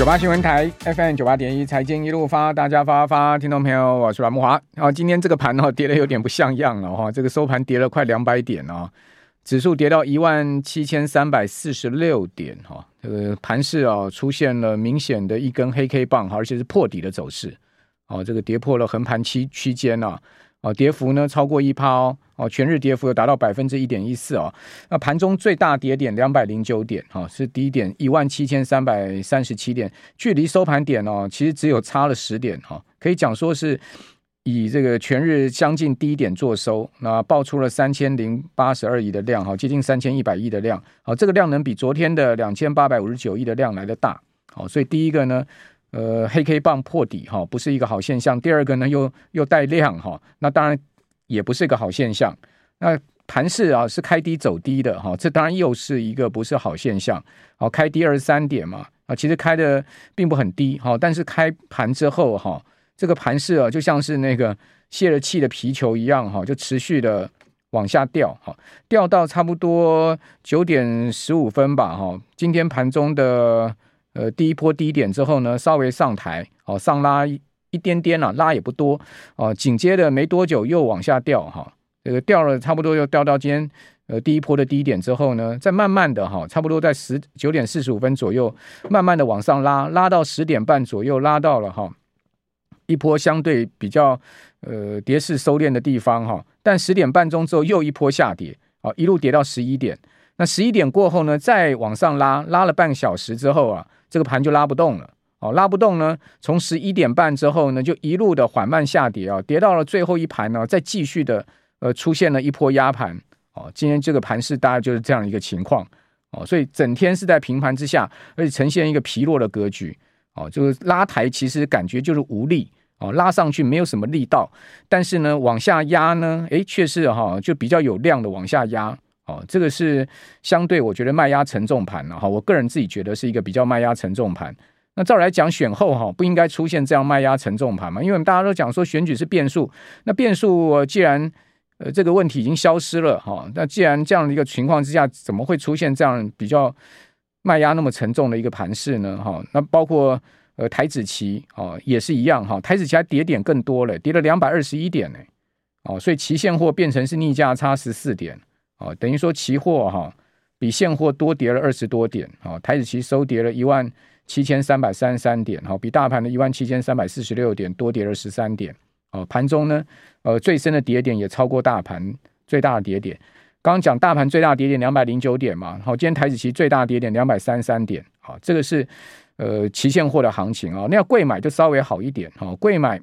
九八新闻台 FM 九八点一财经一路发，大家发发，听众朋友，我是阮慕驊。然后今天这个盘哦，跌得有点不像样了哈，这个收盘跌了快两百点哦，指数跌到一万七千三百四十六点哈，这个盘势啊出现了明显的一根黑 K 棒，而且是破底的走势哦，这个跌破了横盘区区间啊。哦，跌幅呢超过一趴哦，哦，全日跌幅有达到百分之一点一四哦。那盘中最大跌点两百零九点，哈、是低点一万七千三百三十七点，距离收盘点哦，其实只有差了十点哈、哦，可以讲说是以这个全日将近低点做收，那爆出了三千零八十二亿的量哈、接近三千一百亿的量，好、哦，这个量能比昨天的两千八百五十九亿的量来得大，好、哦，所以第一个呢。呃，黑 K 棒破底哈，不是一个好现象。第二个呢，又又带量哈，那当然也不是一个好现象。那盘市啊是开低走低的哈，这当然又是一个不是好现象。好，开低二十三点嘛，啊，其实开的并不很低哈，但是开盘之后哈，这个盘市啊就像是那个泄了气的皮球一样哈，就持续的往下掉哈，掉到差不多九点十五分吧哈，今天盘中的。呃，第一波低点之后呢，稍微上抬，哦，上拉一,一点点啊，拉也不多，哦，紧接着没多久又往下掉，哈、这个掉了差不多又掉到今天呃第一波的低点之后呢，再慢慢的哈、差不多在十九点四十五分左右，慢慢的往上拉，拉到十点半左右，拉到了哈、一波相对比较呃跌势收敛的地方哈、但十点半钟之后又一波下跌，哦，一路跌到十一点，那十一点过后呢，再往上拉，拉了半个小时之后啊。这个盘就拉不动了，哦，拉不动呢，从十一点半之后呢，就一路的缓慢下跌啊，跌到了最后一盘呢，再继续的呃出现了一波压盘，哦，今天这个盘势大概就是这样一个情况，哦，所以整天是在平盘之下，而且呈现一个疲弱的格局，哦，就是拉抬其实感觉就是无力，哦，拉上去没有什么力道，但是呢往下压呢，诶，却是哈就比较有量的往下压。哦，这个是相对我觉得卖压沉重盘了哈，我个人自己觉得是一个比较卖压沉重盘。那照来讲，选后哈不应该出现这样卖压沉重盘嘛？因为我们大家都讲说选举是变数，那变数既然呃这个问题已经消失了哈，那既然这样的一个情况之下，怎么会出现这样比较卖压那么沉重的一个盘势呢？哈，那包括呃台指期哦也是一样哈，台指期还跌点更多了，跌了两百二十一点呢，哦，所以期现货变成是逆价差十四点。哦，等于说期货哈比现货多跌了二十多点，哦，台子期收跌了一万七千三百三十三点，哈，比大盘的一万七千三百四十六点多跌了十三点，哦，盘中呢，呃，最深的跌点也超过大盘最大的跌点。刚刚讲大盘最大跌点两百零九点嘛，好，今天台子期最大跌点两百三十三点，好，这个是呃期现货的行情啊，那要柜买就稍微好一点，哈，贵买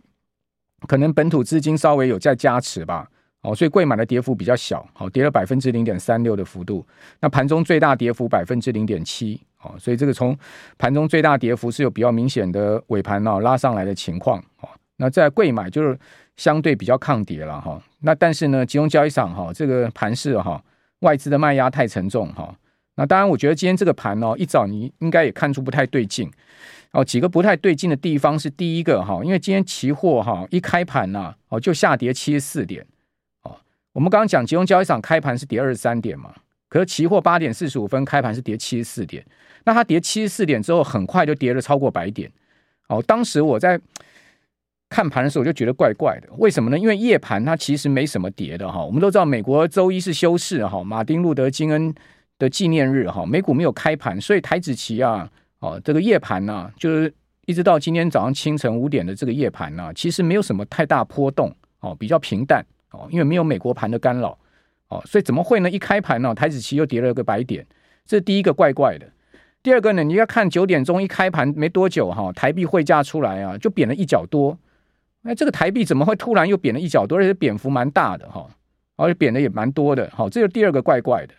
可能本土资金稍微有在加持吧。哦，所以贵买的跌幅比较小，好，跌了百分之零点三六的幅度。那盘中最大跌幅百分之零点七，哦，所以这个从盘中最大跌幅是有比较明显的尾盘哦拉上来的情况，哦，那在贵买就是相对比较抗跌了哈。那但是呢，集中交易场哈，这个盘势哈，外资的卖压太沉重哈。那当然，我觉得今天这个盘哦，一早你应该也看出不太对劲哦。几个不太对劲的地方是第一个哈，因为今天期货哈一开盘呐，哦就下跌七十四点。我们刚刚讲集中交易场开盘是跌二十三点嘛，可是期货八点四十五分开盘是跌七十四点，那它跌七十四点之后，很快就跌了超过百点。哦，当时我在看盘的时候，我就觉得怪怪的，为什么呢？因为夜盘它其实没什么跌的哈。我们都知道美国周一是休市哈，马丁路德金恩的纪念日哈，美股没有开盘，所以台子期啊，哦，这个夜盘呢，就是一直到今天早上清晨五点的这个夜盘呢，其实没有什么太大波动哦，比较平淡。哦，因为没有美国盘的干扰，哦，所以怎么会呢？一开盘呢，台子期又跌了个百点，这第一个怪怪的。第二个呢，你要看九点钟一开盘没多久哈，台币汇价出来啊，就贬了一角多。那这个台币怎么会突然又贬了一角多？而且贬幅蛮大的哈，而且贬的也蛮多的。好，这是第二个怪怪的。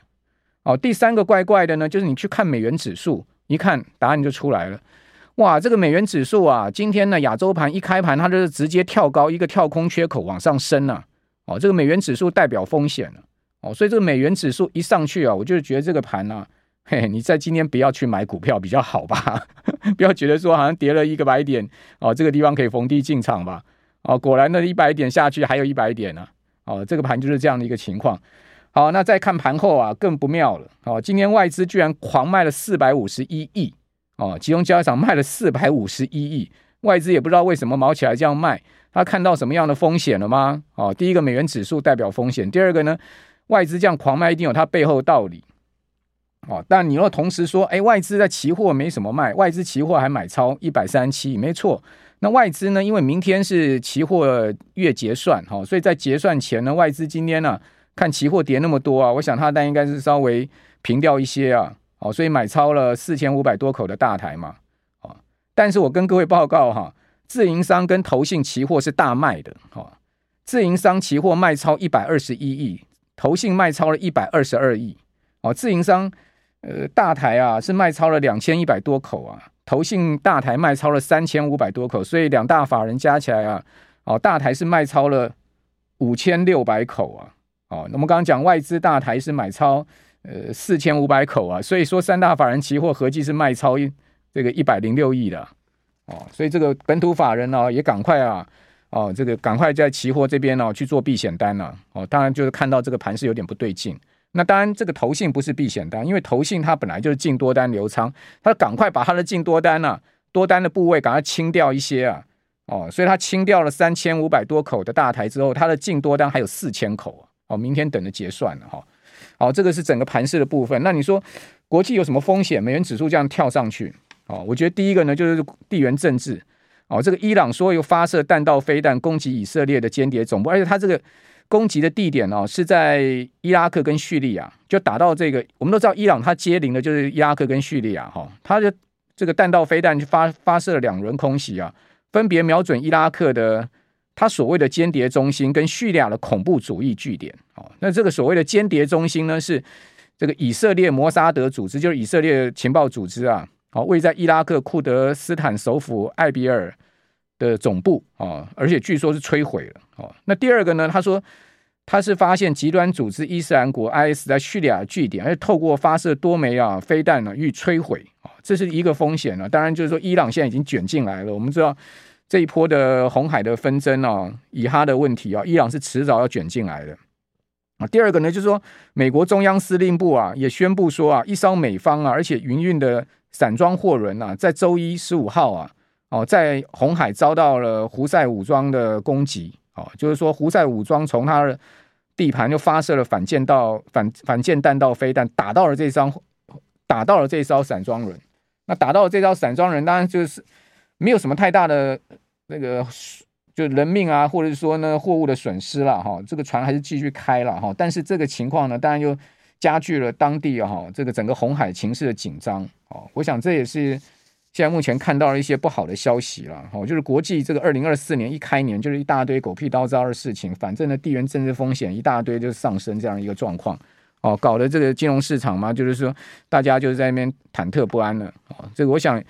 哦，第三个怪怪的呢，就是你去看美元指数，一看答案就出来了。哇，这个美元指数啊，今天呢亚洲盘一开盘，它就是直接跳高，一个跳空缺口往上升啊。哦，这个美元指数代表风险了。哦，所以这个美元指数一上去啊，我就觉得这个盘啊，嘿，你在今天不要去买股票比较好吧？不要觉得说好像跌了一个百点，哦，这个地方可以逢低进场吧？哦，果然的一百点下去还有一百点呢。哦，这个盘就是这样的一个情况。好，那再看盘后啊，更不妙了。哦，今天外资居然狂卖了四百五十一亿。哦，集中交易场卖了四百五十一亿，外资也不知道为什么毛起来这样卖，他看到什么样的风险了吗？哦，第一个美元指数代表风险，第二个呢，外资这样狂卖一定有它背后道理。哦，但你若同时说，哎，外资在期货没什么卖，外资期货还买超一百三十七，没错。那外资呢，因为明天是期货月结算，哈、所以在结算前呢，外资今天呢、看期货跌那么多啊，我想他的单应该是稍微平掉一些啊。哦，所以买超了四千五百多口的大台嘛，哦，但是我跟各位报告哈，自营商跟投信期货是大卖的，哈，自营商期货卖超一百二十一亿，投信卖超了一百二十二亿，哦，自营商呃大台啊是卖超了两千一百多口啊，投信大台卖超了三千五百多口，所以两大法人加起来啊，哦，大台是卖超了五千六百口啊，哦，那么刚刚讲外资大台是买超。呃，四千五百口啊，所以说三大法人期货合计是卖超一这个一百零六亿的哦，所以这个本土法人呢、哦、也赶快啊，哦，这个赶快在期货这边呢、哦、去做避险单了哦，当然就是看到这个盘是有点不对劲，那当然这个投信不是避险单，因为投信它本来就是净多单留仓，它赶快把它的净多单啊多单的部位赶快清掉一些啊，哦，所以它清掉了三千五百多口的大台之后，它的净多单还有四千口啊哦，明天等着结算了哈。哦好，这个是整个盘势的部分。那你说国际有什么风险？美元指数这样跳上去，哦，我觉得第一个呢就是地缘政治。哦，这个伊朗说有发射弹道飞弹攻击以色列的间谍总部，而且它这个攻击的地点哦是在伊拉克跟叙利亚，就打到这个。我们都知道伊朗它接邻的就是伊拉克跟叙利亚，哈，它的这个弹道飞弹就发发射了两轮空袭啊，分别瞄准伊拉克的。他所谓的间谍中心跟叙利亚的恐怖主义据点，哦，那这个所谓的间谍中心呢，是这个以色列摩萨德组织，就是以色列情报组织啊，好，位在伊拉克库德斯坦首府艾比尔的总部啊，而且据说是摧毁了，哦，那第二个呢，他说他是发现极端组织伊斯兰国 IS 在叙利亚据点，而且透过发射多枚啊飞弹呢予以摧毁，啊，这是一个风险呢，当然就是说伊朗现在已经卷进来了，我们知道。这一波的红海的纷争啊，以哈的问题啊，伊朗是迟早要卷进来的啊。第二个呢，就是说美国中央司令部啊也宣布说啊，一艘美方啊而且营运的散装货轮啊，在周一十五号啊，哦，在红海遭到了胡塞武装的攻击哦，就是说胡塞武装从他的地盘就发射了反舰道反反舰弹道飞弹，打到了这艘打到了这艘散装轮。那打到了这艘散装轮，当然就是。没有什么太大的那个就人命啊，或者是说呢货物的损失了哈，这个船还是继续开了哈，但是这个情况呢，当然又加剧了当地哈这个整个红海情势的紧张哦。我想这也是现在目前看到了一些不好的消息了哈，就是国际这个二零二四年一开年就是一大堆狗屁倒灶的事情，反正呢地缘政治风险一大堆就是上升这样一个状况哦，搞得这个金融市场嘛，就是说大家就是在那边忐忑不安了哦，这个我想。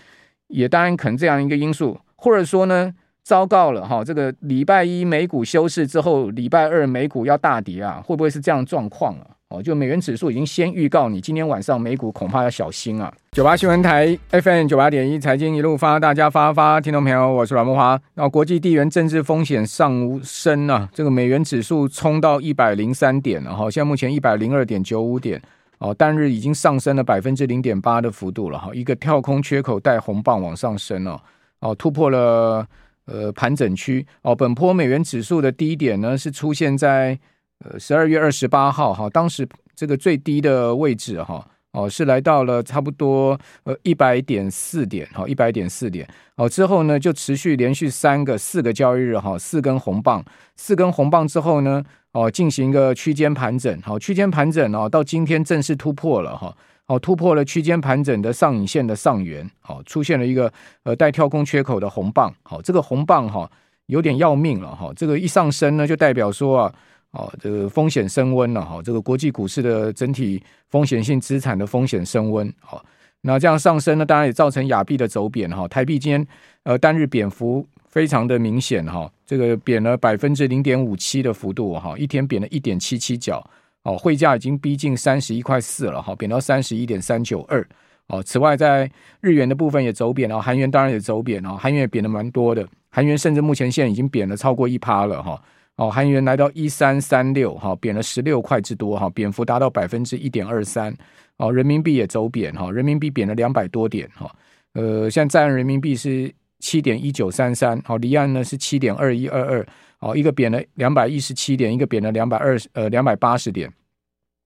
也当然可能这样一个因素，或者说呢，糟糕了哈，这个礼拜一美股休市之后，礼拜二美股要大跌啊，会不会是这样状况啊？哦，就美元指数已经先预告你，今天晚上美股恐怕要小心啊。九八新闻台 FM 九八点一财经一路发，大家发发，听众朋友，我是阮慕驊。那国际地缘政治风险上升啊，这个美元指数冲到一百零三点了哈，现在目前一百零二点九五点。哦，单日已经上升了百分之零点八的幅度了哈，一个跳空缺口带红棒往上升哦，哦突破了呃盘整区。哦，本波美元指数的低点呢是出现在呃十二月二十八号哈，当时这个最低的位置哈。哦，是来到了差不多呃一百点四点，好一百点四点，好之后呢就持续连续三个四个交易日哈，四根红棒，四根红棒之后呢，哦进行一个区间盘整，好，区间盘整哦，到今天正式突破了哈，哦突破了区间盘整的上影线的上缘，好，出现了一个呃带跳空缺口的红棒，好，这个红棒哈有点要命了哈，这个一上升呢就代表说啊，哦这个风险升温了哈，这个国际股市的整体风险性资产的风险升温，好。那这样上升呢，当然也造成亚币的走贬哈。台币今天呃单日贬幅非常的明显哈，这个贬了百分之零点五七的幅度哈，一天贬了一点七七角哦，汇价已经逼近三十一块四了哈，贬到三十一点三九二哦。此外，在日元的部分也走贬了，韩元当然也走贬了，韩元也贬的蛮多的，韩元甚至目前现在已经贬了超过一趴了哈。哦，韩元来到一三三六哈，贬了十六块之多哈，贬幅达到百分之一点二三。哦，人民币也走贬哈，人民币贬了两百多点哈。呃，现在在岸人民币是七点一九三三，好，离岸呢是七点二一二二，哦，一个贬了两百一十七点，一个贬了两百二十呃两百八十点，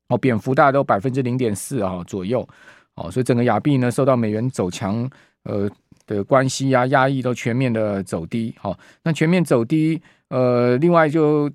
哦，贬幅大概都百分之零点四啊左右，哦，所以整个亚币呢受到美元走强呃的关系呀、啊、压抑，都全面的走低，好，那全面走低，呃，另外就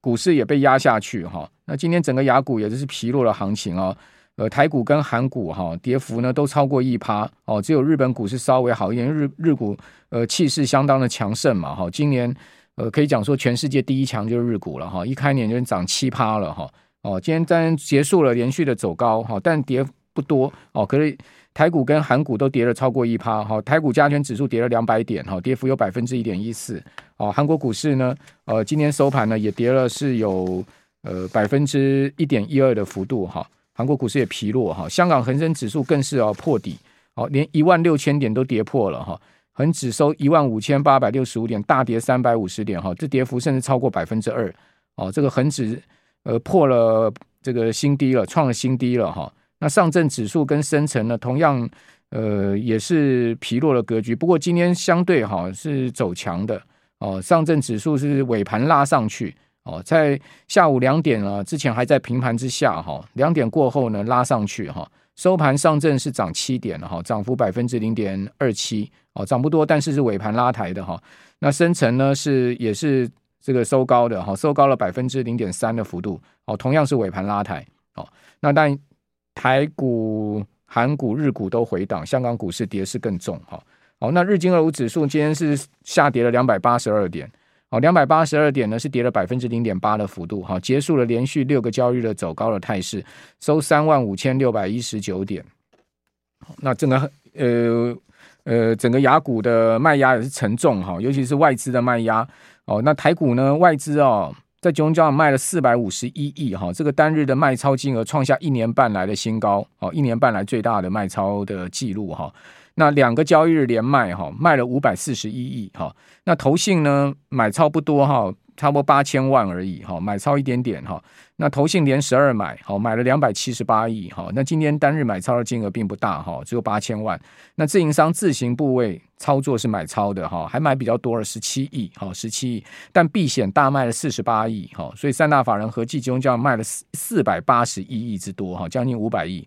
股市也被压下去哈，那今天整个亚股也就是疲弱的行情啊。呃，台股跟韩股哈跌幅呢都超过一趴哦，只有日本股市稍微好一点，日日股呃气势相当的强盛嘛哈，今年呃可以讲说全世界第一强就是日股了哈，一开年就涨七趴了哈哦，今天当然结束了连续的走高哈，但跌不多哦，可是台股跟韩股都跌了超过一趴哈，台股加权指数跌了两百点哈，跌幅有百分之一点一四哦，韩国股市呢呃今天收盘呢也跌了是有呃百分之一点一二的幅度哈。韩国股市也疲弱哈，香港恒生指数更是要破底，哦，连一万六千点都跌破了哈，恒指收一万五千八百六十五点，大跌三百五十点哈，这跌幅甚至超过百分之二，哦，这个恒指呃破了这个新低了，创了新低了哈。那上证指数跟深成呢，同样呃也是疲弱的格局，不过今天相对哈是走强的哦，上证指数是尾盘拉上去。哦，在下午两点啊，之前还在平盘之下哈，两点过后呢拉上去哈，收盘上证是涨七点哈，涨幅百分之零点二七哦，涨不多，但是是尾盘拉抬的哈。那深成呢是也是这个收高的哈，收高了百分之零点三的幅度哦，同样是尾盘拉抬哦。那但台股、韩股、日股都回档，香港股市跌势更重哈。好，那日经二五指数今天是下跌了两百八十二点。好，两百八十二点呢，是跌了百分之零点八的幅度，哈，结束了连续六个交易日的走高的态势，收三万五千六百一十九点。那整个呃呃，整个雅股的卖压也是沉重哈，尤其是外资的卖压。哦，那台股呢，外资哦，在九龙交卖了四百五十一亿哈，这个单日的卖超金额创下一年半来的新高，哦，一年半来最大的卖超的记录哈。那两个交易日连卖哈，卖了五百四十一亿哈。那投信呢，买超不多哈，差不多八千万而已哈，买超一点点哈。那投信连十二买，好买了两百七十八亿哈。那今天单日买超的金额并不大哈，只有八千万。那自营商自行部位操作是买超的哈，还买比较多了十七亿哈，十七亿。但避险大卖了四十八亿哈，所以三大法人合计总共卖了四四百八十一亿之多哈，将近五百亿。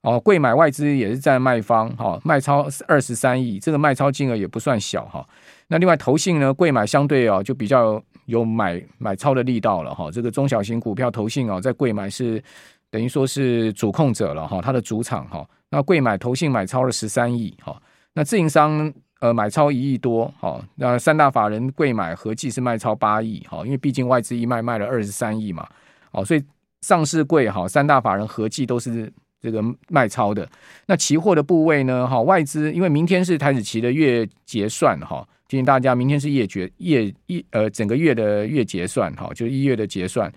哦，贵买外资也是在卖方，哈，卖超二十三亿，这个卖超金额也不算小哈。那另外投信呢，贵买相对哦就比较有买买超的力道了哈。这个中小型股票投信哦，在贵买是等于说是主控者了哈，它的主场哈。那贵买投信买超了十三亿哈，那自营商呃买超一亿多哈。那三大法人贵买合计是卖超八亿哈，因为毕竟外资一卖卖了二十三亿嘛，哦，所以上市贵哈三大法人合计都是。这个卖超的那期货的部位呢？哈，外资因为明天是台子期的月结算哈，提醒大家明天是月结月一呃整个月的月结算哈，就是一月的结算。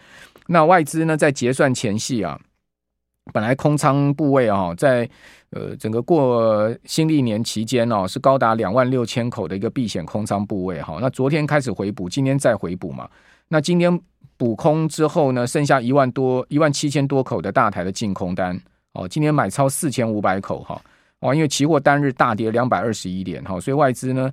那外资呢在结算前夕啊，本来空仓部位啊，在呃整个过新历年期间哦，是高达两万六千口的一个避险空仓部位哈。那昨天开始回补，今天再回补嘛。那今天补空之后呢，剩下一万多一万七千多口的大台的净空单。哦，今天买超四千五百口哈，哦，因为期货单日大跌两百二十一点哈，所以外资呢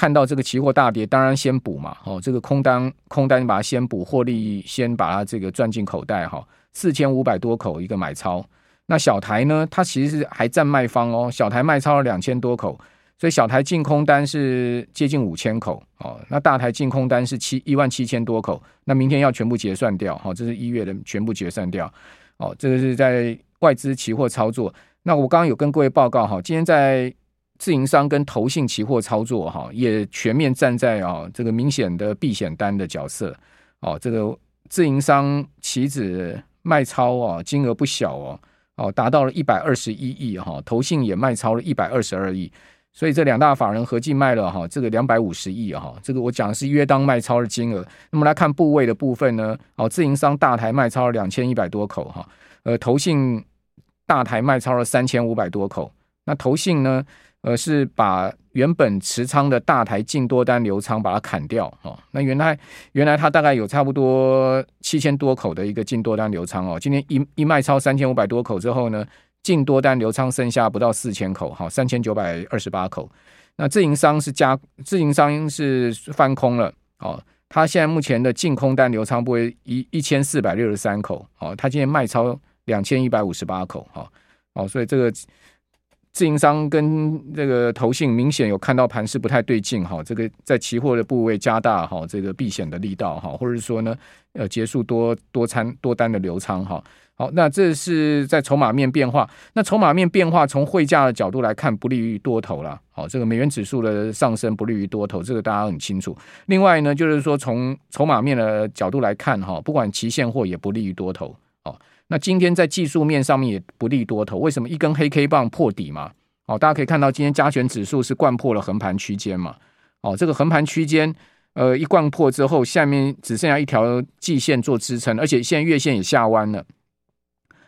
看到这个期货大跌，当然先补嘛，哦，这个空单空单把它先补，获利先把它这个赚进口袋哈，四千五百多口一个买超，那小台呢，它其实是还占卖方哦，小台卖超了两千多口，所以小台净空单是接近五千口哦，那大台净空单是七一万七千多口，那明天要全部结算掉，好，这是一月的全部结算掉，哦，这个是在外资期货操作。那我刚刚有跟各位报告哈，今天在自营商跟投信期货操作哈，也全面站在啊这个明显的避险单的角色，哦，这个自营商期指卖超啊，金额不小哦，哦，达到了一百二十一亿哈，投信也卖超了一百二十二亿。所以这两大法人合计卖了哈，这个两百五十亿哈，这个我讲的是约当卖超的金额。那么来看部位的部分呢，哦，自营商大台卖超了两千一百多口哈，呃，投信大台卖超了三千五百多口。那投信呢，而，是把原本持仓的大台净多单留仓把它砍掉哦。那原来原来它大概有差不多七千多口的一个净多单留仓哦，今天一一卖超三千五百多口之后呢，净多单留仓剩下不到四千口，哈，三千九百二十八口。那自营商是加，自营商是翻空了，哦，它现在目前的净空单留仓部位一一千四百六十三口，哦，它今天卖超两千一百五十八口，哈，哦，所以这个自营商跟这个投信明显有看到盘势不太对劲，哈，这个在期货的部位加大，哈，这个避险的力道，哈，或者是说呢，呃，结束多多参多单的留仓，哈。好，那这是在筹码面变化。那筹码面变化，从汇价的角度来看，不利于多头了。好，这个美元指数的上升不利于多头，这个大家很清楚。另外呢，就是说从筹码面的角度来看，哈，不管期现货也不利于多头。好，那今天在技术面上面也不利多头。为什么？一根黑 K 棒破底嘛。好，大家可以看到今天加权指数是贯破了横盘区间嘛。哦，这个横盘区间，呃，一贯破之后，下面只剩下一条季线做支撑，而且现在月线也下弯了。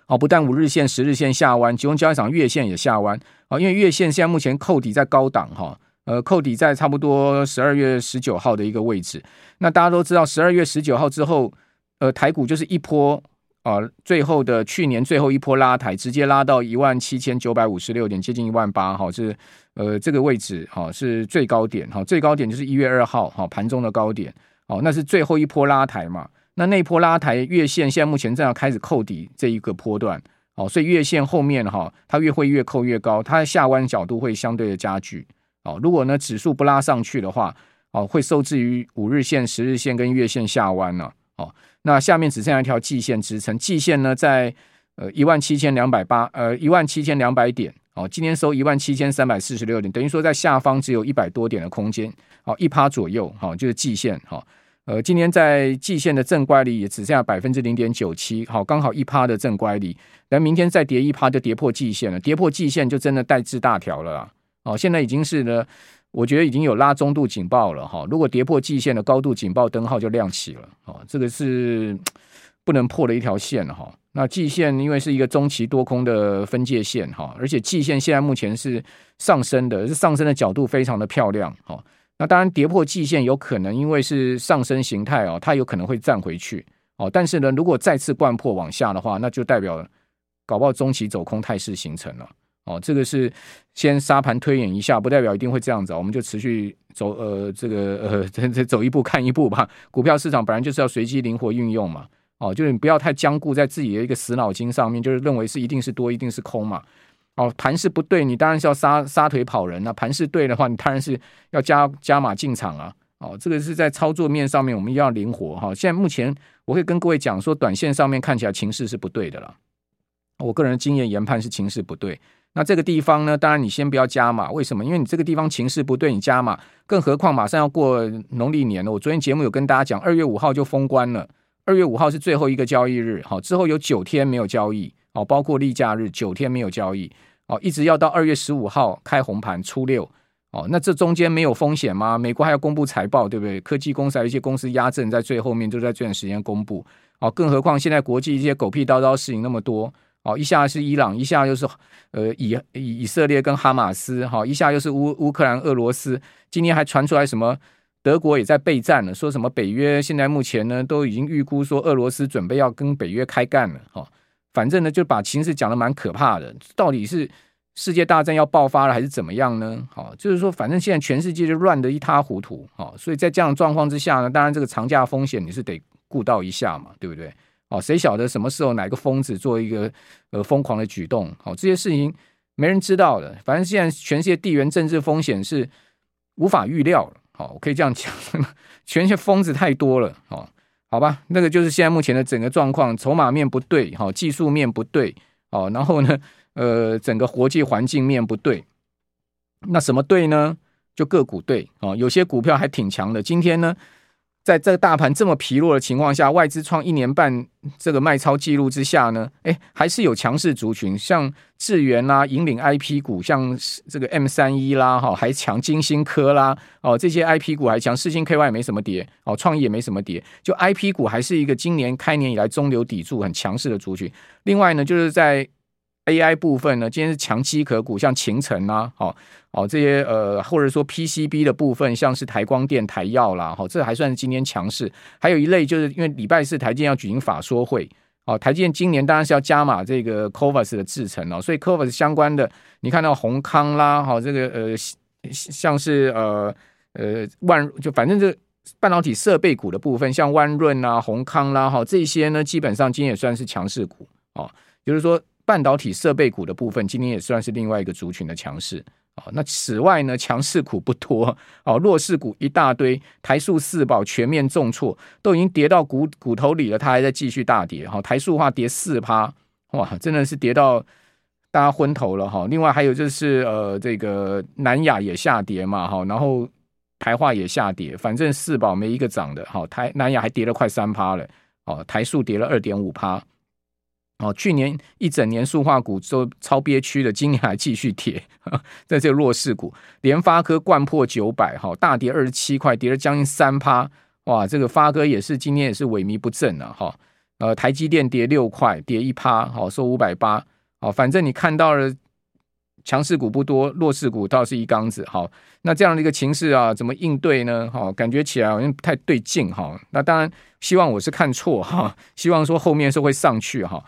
哦，不但五日线、十日线下弯，集中交易场月线也下弯。啊，因为月线现在目前扣底在高档哈，呃，扣底在差不多十二月十九号的一个位置。那大家都知道，十二月十九号之后，呃，台股就是一波啊，最后的去年最后一波拉抬，直接拉到一万七千九百五十六点，接近一万八哈，是呃这个位置哈是最高点哈，最高点就是一月二号哈盘中的高点哦，那是最后一波拉抬嘛。那那波拉抬月线现在目前正要开始扣底这一个波段，哦，所以月线后面哈，它越会越扣越高，它下弯角度会相对的加剧，哦，如果呢指数不拉上去的话，哦，会受制于五日线、十日线跟月线下弯了，哦，那下面只剩下一条季线支撑，季线呢在呃一万七千两百八，呃一万七千两百点，哦，今天收一万七千三百四十六点，等于说在下方只有一百多点的空间，哦，一趴左右，哈，就是季线，哈。呃，今天在季线的正乖离也只剩下百分之零点九七，好，刚好一趴的正乖离。但明天再跌一趴就跌破季线了，跌破季线就真的带至大条了啦。哦，现在已经是呢，我觉得已经有拉中度警报了哈。如果跌破季线的高度警报灯号就亮起了，哦，这个是 不能破的一条线哈。那季线因为是一个中期多空的分界线哈，而且季线现在目前是上升的，是上升的角度非常的漂亮哈。那当然，跌破季线有可能，因为是上升形态哦，它有可能会站回去哦。但是呢，如果再次掼破往下的话，那就代表搞不好中期走空态势形成了哦。这个是先沙盘推演一下，不代表一定会这样子。我们就持续走，呃，这个呃，这走一步看一步吧。股票市场本来就是要随机灵活运用嘛，哦，就是你不要太僵固在自己的一个死脑筋上面，就是认为是一定是多，一定是空嘛。哦，盘势不对，你当然是要撒撒腿跑人啊。盘势对的话，你当然是要加加码进场啊。哦，这个是在操作面上面，我们要灵活哈。现在目前我会跟各位讲说，短线上面看起来情势是不对的了。我个人的经验研判是情势不对。那这个地方呢，当然你先不要加码，为什么？因为你这个地方情势不对，你加码，更何况马上要过农历年了。我昨天节目有跟大家讲，二月五号就封关了，二月五号是最后一个交易日，好，之后有九天没有交易。哦，包括例假日九天没有交易，哦，一直要到二月十五号开红盘初六，哦，那这中间没有风险吗？美国还要公布财报，对不对？科技公司还有一些公司压阵在最后面，就在这段时间公布，哦，更何况现在国际一些狗屁叨叨事情那么多，哦，一下是伊朗，一下又是呃以以以色列跟哈马斯，哈，一下又是乌乌克兰、俄罗斯，今天还传出来什么德国也在备战了，说什么北约现在目前呢都已经预估说俄罗斯准备要跟北约开干了，哈。反正呢，就把情势讲得蛮可怕的。到底是世界大战要爆发了，还是怎么样呢？好，就是说，反正现在全世界就乱得一塌糊涂。好，所以在这样状况之下呢，当然这个长假风险你是得顾到一下嘛，对不对？哦，谁晓得什么时候哪个疯子做一个呃疯狂的举动？好，这些事情没人知道的。反正现在全世界地缘政治风险是无法预料了。好，我可以这样讲，全世界疯子太多了。好，好吧，那个就是现在目前的整个状况，筹码面不对，好，技术面不对，好，然后呢，呃，整个国际环境面不对。那什么对呢？就个股对，哦，有些股票还挺强的。今天呢，在这个大盘这么疲弱的情况下，外资创一年半这个卖超记录之下呢，哎，还是有强势族群，像智原啦、引领 IP 股，像这个 M 三一啦，哈，还强晶心科啦，哦，这些 IP 股还强，世星 KY 也没什么跌，哦，创意也没什么跌，就 IP 股还是一个今年开年以来中流砥柱很强势的族群。另外呢，就是在 AI 部分呢，今天是强机壳股，像勤诚啦，好，哦这些呃，或者说 PCB 的部分，像是台光电、台药啦，好，这还算是今天强势。还有一类就是因为礼拜四台积电要举行法说会，哦，台积电今年当然是要加码这个 CoWoS 的制程哦，所以 CoWoS 相关的，你看到宏康啦，好，这个呃，像是呃呃万，就反正这半导体设备股的部分，像万润啦、宏康啦，哈，这些呢，基本上今天也算是强势股哦，就是说。半导体设备股的部分，今天也算是另外一个族群的强势啊。那此外呢，强势股不多哦，弱势股一大堆，台塑四宝全面重挫，都已经跌到骨骨头里了，它还在继续大跌哈。台塑化跌四趴，哇，真的是跌到大家昏头了哈。另外还有就是呃，这个南亚也下跌嘛哈，然后台化也下跌，反正四宝没一个涨的哈。台南亚还跌了快三趴了哦，台塑跌了二点五趴。哦，去年一整年塑化股都超憋屈的，今年还继续跌，在这个弱势股，联发科掼破九百，哈，大跌二十七块，跌了将近三趴，哇，这个发哥也是今天也是萎靡不振了，哈，呃，台积电跌六块，跌一趴，好，收五百八，好，反正你看到了。强势股不多，弱势股倒是一缸子。好，那这样的一个情势啊，怎么应对呢？好，感觉起来好像不太对劲哈。那当然，希望我是看错哈，希望说后面是会上去哈。